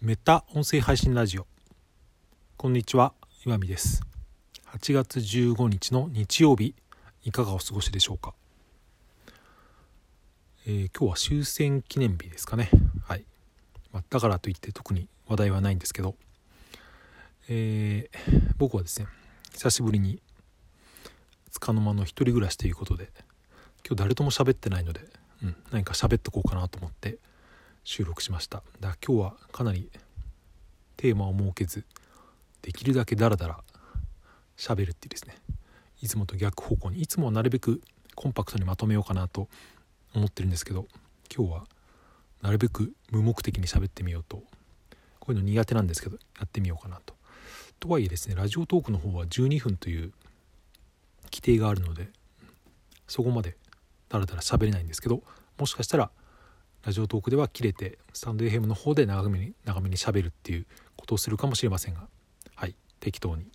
メタ音声配信ラジオ。こんにちは岩見です。8月15日の日曜日いかがお過ごしでしょうか、えー、今日は終戦記念日ですかね。はい、ま、だからといって特に話題はないんですけど、えー、僕はですね久しぶりに束の間の一人暮らしということで今日誰とも喋ってないので、うん、何か喋っとこうかなと思って収録しました。だから今日はかなりテーマを設けずできるだけダラダラ喋るっていうですね。いつもと逆方向にいつもはなるべくコンパクトにまとめようかなと思ってるんですけど今日はなるべく無目的に喋ってみようと。こういうの苦手なんですけどやってみようかなと。とはいえですねラジオトークの方は12分という規定があるのでそこまでだらだら喋れないんですけどもしかしたらラジオトークでは切れてスタンド FM の方で長めに長めにしゃべるっていうことをするかもしれませんが。はい。適当に、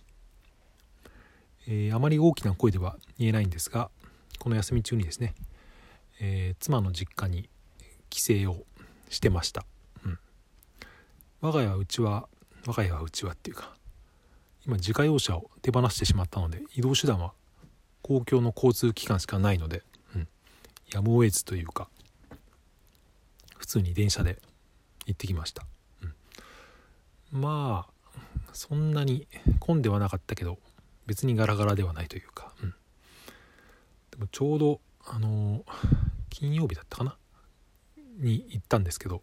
えー、あまり大きな声では言えないんですがこの休み中にですね、えー、妻の実家に帰省をしてました、うん、我が家はうちは我が家はうちはっていうか今自家用車を手放してしまったので移動手段は公共の交通機関しかないので、うん、やむを得ずというか普通に電車で行ってきました、うん、まあそんなに混んではなかったけど別にガラガラではないというか、うん、でもちょうどあの、金曜日だったかな？に行ったんですけど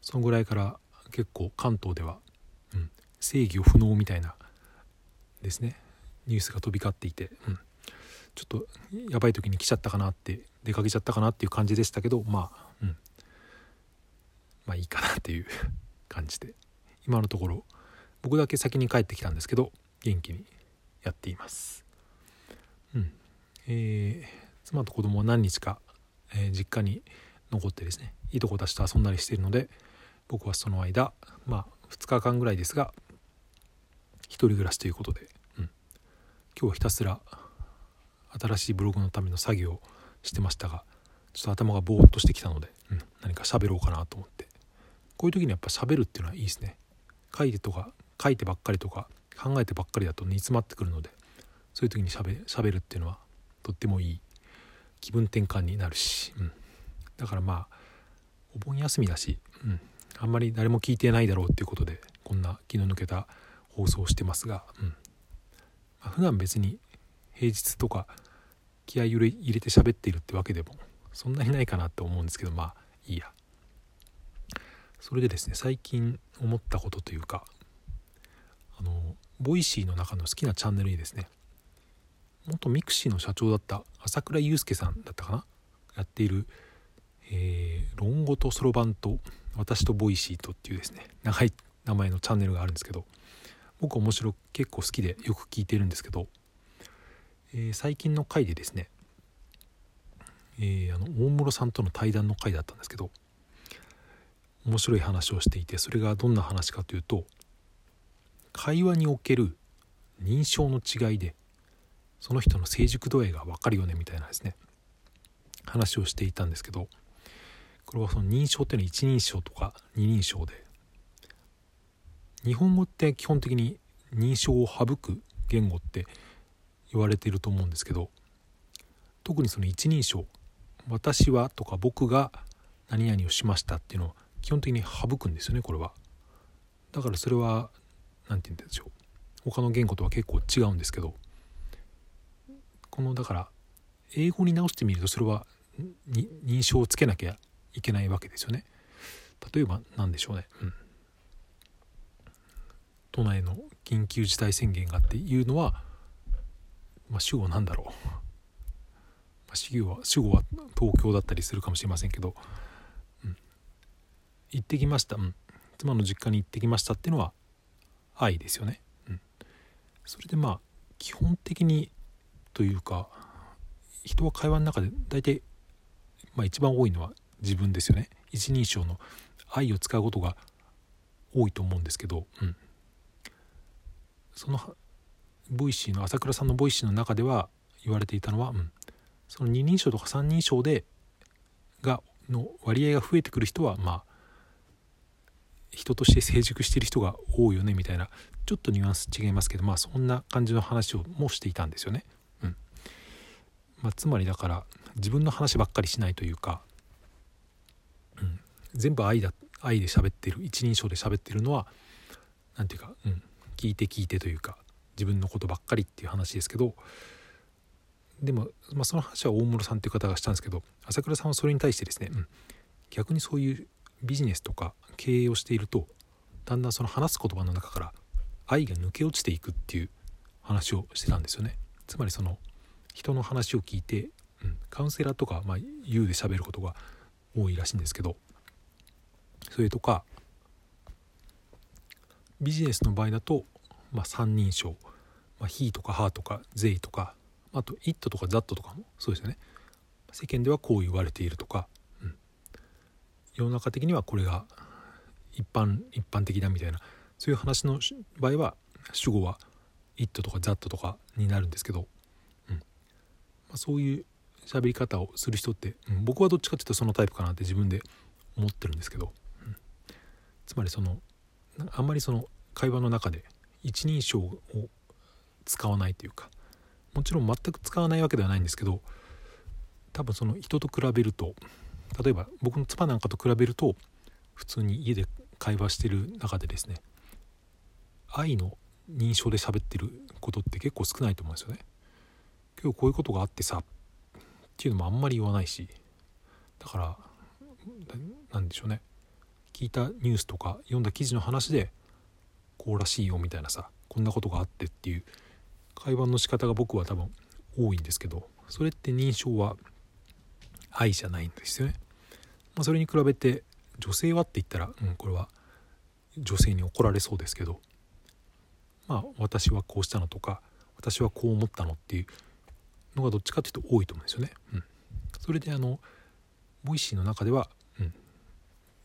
そのぐらいから結構関東では、うん、制御不能みたいなですね。ニュースが飛び交っていて、うん、ちょっとやばい時に来ちゃったかなって出かけちゃったかなっていう感じでしたけどまあ、うん、まあいいかなっていう 感じで。今のところ僕だけ先に帰ってきたんですけど元気にやっています。うん。えー、妻と子供は何日か、えー、実家に残ってですねいいとこたちと遊んだりしているので僕はその間まあ2日間ぐらいですが一人暮らしということで、うん、今日ひたすら新しいブログのための作業をしてましたがちょっと頭がぼーっとしてきたので、うん、何か喋ろうかなと思って。こういう時にやっぱ喋るっていうのはいいですね。書いてとか書いてばっかりとか考えてばっかりだと煮詰まってくるのでそういう時にしゃべるっていうのはとってもいい。気分転換になるし、うん、だからまあお盆休みだし、うん、あんまり誰も聞いてないだろうっていうことでこんな気の抜けた放送をしてますが、うん。まあ、普段別に平日とか気合い入れて喋っているってわけでもそんなにないかなって思うんですけどまあいいや。それでですね最近思ったことというかあのボイシーの中の好きなチャンネルにですね元ミクシーの社長だった朝倉祐介さんだったかなやっている「えー、論語とそろばんと私とボイシーと」っていうですね長い名前のチャンネルがあるんですけど僕面白く結構好きでよく聞いてるんですけど、えー、最近の回でですね、えー、あの大室さんとの対談の回だったんですけど面白い話をしていてそれがどんな話かというと会話における認証の違いでその人の成熟度合いが分かるよねみたいなですね話をしていたんですけどこれはその認証っていうのは一人称とか二人称で日本語って基本的に認証を省く言語って言われていると思うんですけど特にその一人称「私は」とか「僕が何々をしました」っていうのを基本的に省くんですよねこれは。だからそれは何て言うんでしょう。他の言語とは結構違うんですけど。このだから英語に直してみるとそれは認証をつけなきゃいけないわけですよね。例えば何でしょうね、うん、都内の緊急事態宣言がっていうのは、まあ、主語なんだろう、まあ、主語は主語は東京だったりするかもしれませんけど、行ってきました、うん、妻の実家に行ってきましたっていうのは愛ですよね、うん、それでまあ基本的にというか人は会話の中で大体、まあ、一番多いのは自分ですよね。一人称の愛を使うことが多いと思うんですけど、うん、そのボイシーの朝倉さんのボイシーの中では言われていたのは、うん、その二人称とか三人称でがの割合が増えてくる人はまあ人として成熟してる人が多いよねみたいなちょっとニュアンス違いますけどまあそんな感じの話をもしていたんですよね。うん。まあ、つまりだから自分の話ばっかりしないというか、うん、全部 I だ愛で喋ってる一人称で喋ってるのは何て言うか、うん、聞いて聞いてというか自分のことばっかりっていう話ですけどでも、まあ、その話は大室さんっていう方がしたんですけど朝倉さんはそれに対してですね、うん、逆にそういうビジネスとか経営をしているとだんだんその話す言葉の中から愛が抜け落ちていくっていう話をしてたんですよね。つまりその人の話を聞いて、うん、カウンセラーとか、まあ、言うで喋ることが多いらしいんですけどそれとかビジネスの場合だと、まあ、三人称、まあ、he とか her とか they とかあと it とか that とかもそうですよね。世間ではこう言われているとか、世の中的にはこれが一般一般的だみたいなそういう話の場合は主語は「it」とか「that」とかになるんですけど、うん。まあ、そういう喋り方をする人って、うん、僕はどっちかっていうとそのタイプかなって自分で思ってるんですけど、うん、つまりそのあんまりその会話の中で一人称を使わないというかもちろん全く使わないわけではないんですけど多分その人と比べると例えば僕の妻なんかと比べると普通に家で会話してる中でですね愛の認証で喋ってることって結構少ないと思うんですよね。今日こういうことがあってさっていうのもあんまり言わないしだからなんでしょうね聞いたニュースとか読んだ記事の話でこうらしいよみたいなさこんなことがあってっていう会話の仕方が僕は多分多いんですけどそれって認証は愛じゃないんですよね。まあ、それに比べて女性はって言ったら、うん、これは女性に怒られそうですけどまあ私はこうしたのとか私はこう思ったのっていうのがどっちかっていうと多いと思うんですよね。うん、それであのボイシーの中では、うん、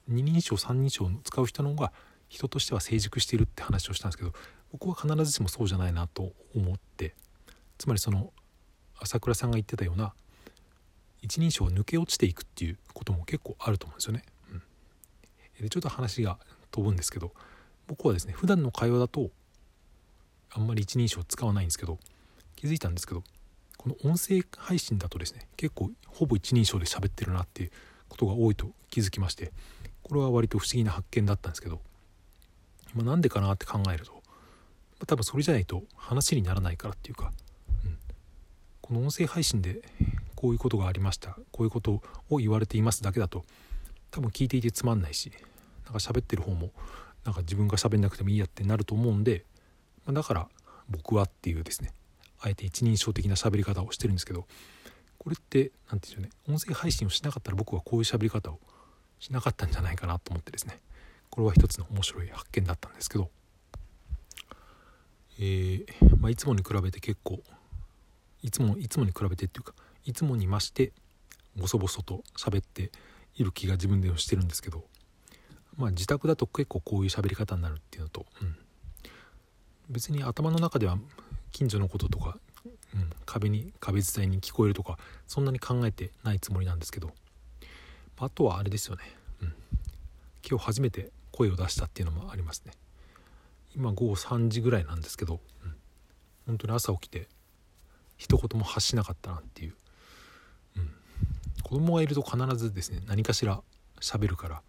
二人称三人称使う人の方が人としては成熟しているって話をしたんですけど僕は必ずしもそうじゃないなと思ってつまりその朝倉さんが言ってたような一人称抜け落ちていくっていうことも結構あると思うんですよね。うん、でちょっと話が飛ぶんですけど僕はですね普段の会話だとあんまり一人称使わないんですけど気づいたんですけどこの音声配信だとですね結構ほぼ一人称で喋ってるなっていうことが多いと気づきましてこれは割と不思議な発見だったんですけど、まあ、なんでかなって考えると、まあ、多分それじゃないと話にならないからっていうか、うん、この音声配信でこういうことがありました。こういうことを言われていますだけだと。多分聞いていてつまんないしなんか喋ってる方もなんか自分が喋んなくてもいいやってなると思うんで、だから僕はっていうですねあえて一人称的な喋り方をしてるんですけどこれって何て言うんでしょうね音声配信をしなかったら僕はこういう喋り方をしなかったんじゃないかなと思ってですねこれは一つの面白い発見だったんですけど、えー、まあ、いつもに比べて結構いつもいつもに比べてっていうかいつもに増してボソボソと喋っている気が自分でしてるんですけどまあ自宅だと結構こういう喋り方になるっていうのと、うん、別に頭の中では近所のこととか、うん、壁に壁伝いに聞こえるとかそんなに考えてないつもりなんですけどあとはあれですよね、うん、今日初めて声を出したっていうのもありますね。今午後3時ぐらいなんですけど、うん、本当に朝起きて一言も発しなかったなっていう、子供がいると必ずですね何かしら喋るから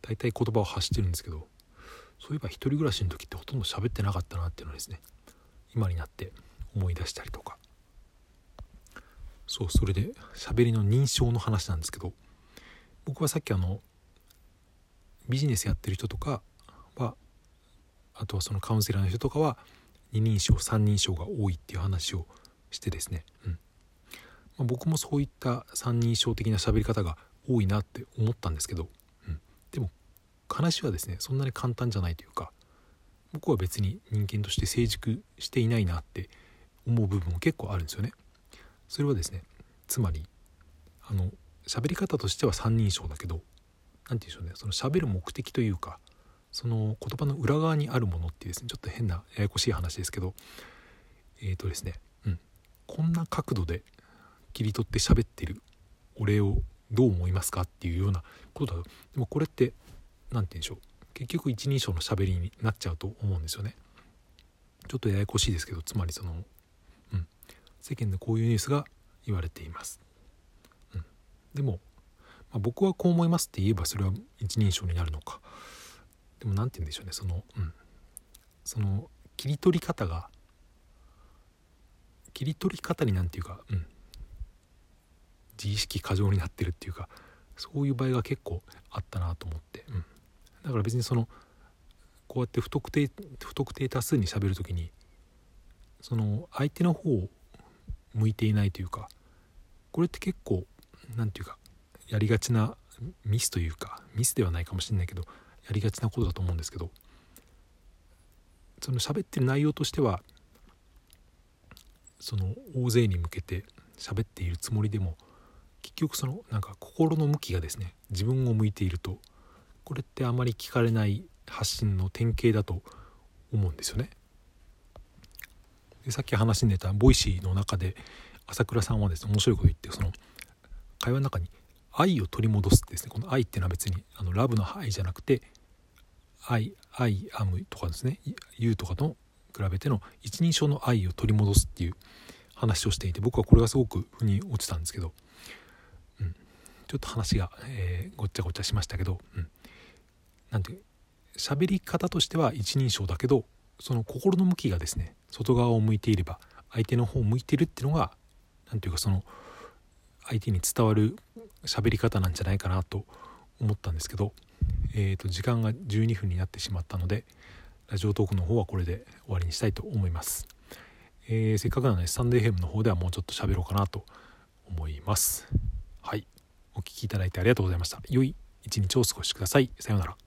大体言葉を発してるんですけどそういえば一人暮らしの時ってほとんど喋ってなかったなっていうのですね今になって思い出したりとか。そうそれで喋りの認証の話なんですけど僕はさっきあのビジネスやってる人とかはあとはそのカウンセラーの人とかは二人称三人称が多いっていう話をしてですね、うん。まあ、僕もそういった三人称的な喋り方が多いなって思ったんですけど、うん、でも話はですねそんなに簡単じゃないというか僕は別に人間として成熟していないなって思う部分も結構あるんですよね。それはですねつまりあの喋り方としては三人称だけど何て言うんでしょうねその喋る目的というかその言葉の裏側にあるものっていうですねちょっと変なややこしい話ですけどえっ、ー、とですね、うん、こんな角度で切り取って喋ってる俺をどう思いますかっていうようなことだと。でもこれって何て言うんでしょう。結局一人称のしゃべりになっちゃうと思うんですよね。ちょっとややこしいですけどつまりその、うん、世間でこういうニュースが言われています。うん、でも、まあ、僕はこう思いますって言えばそれは一人称になるのか。でも何て言うんでしょうね。その、うん、その切り取り方が切り取り方になんていうか、うん、自意識過剰になってるっていうかそういう場合が結構あったなと思って、うん、だから別にそのこうやって不特定不特定多数にしゃべる時にその相手の方を向いていないというかこれって結構何て言うかやりがちなミスというかミスではないかもしれないけどやりがちなことだと思うんですけどその喋ってる内容としてはその大勢に向けて喋っているつもりでも結局そのなんか心の向きがですね自分を向いているとこれってあまり聞かれない発信の典型だと思うんですよね。でさっき話に出たボイシーの中で朝倉さんはですね面白いこと言ってその会話の中に I を取り戻すってですねこの I っていうのは別にあのラブの愛じゃなくて I、I am とかですね You とかの比べての一人称の I を取り戻すっていう話をしていて僕はこれがすごく腑に落ちたんですけどちょっと話が、えー、ごっちゃごちゃしましたけど、うん、なんて喋り方としては一人称だけどその心の向きがですね外側を向いていれば相手の方を向いてるっていうのが何ていうかその相手に伝わる喋り方なんじゃないかなと思ったんですけど、えー、と時間が12分になってしまったのでラジオトークの方はこれで終わりにしたいと思います。えー、せっかくなのでサンデーヘムの方ではもうちょっと喋ろうかなと思います。はい。お聴きいただいてありがとうございました。良い一日をお過ごしください。さようなら。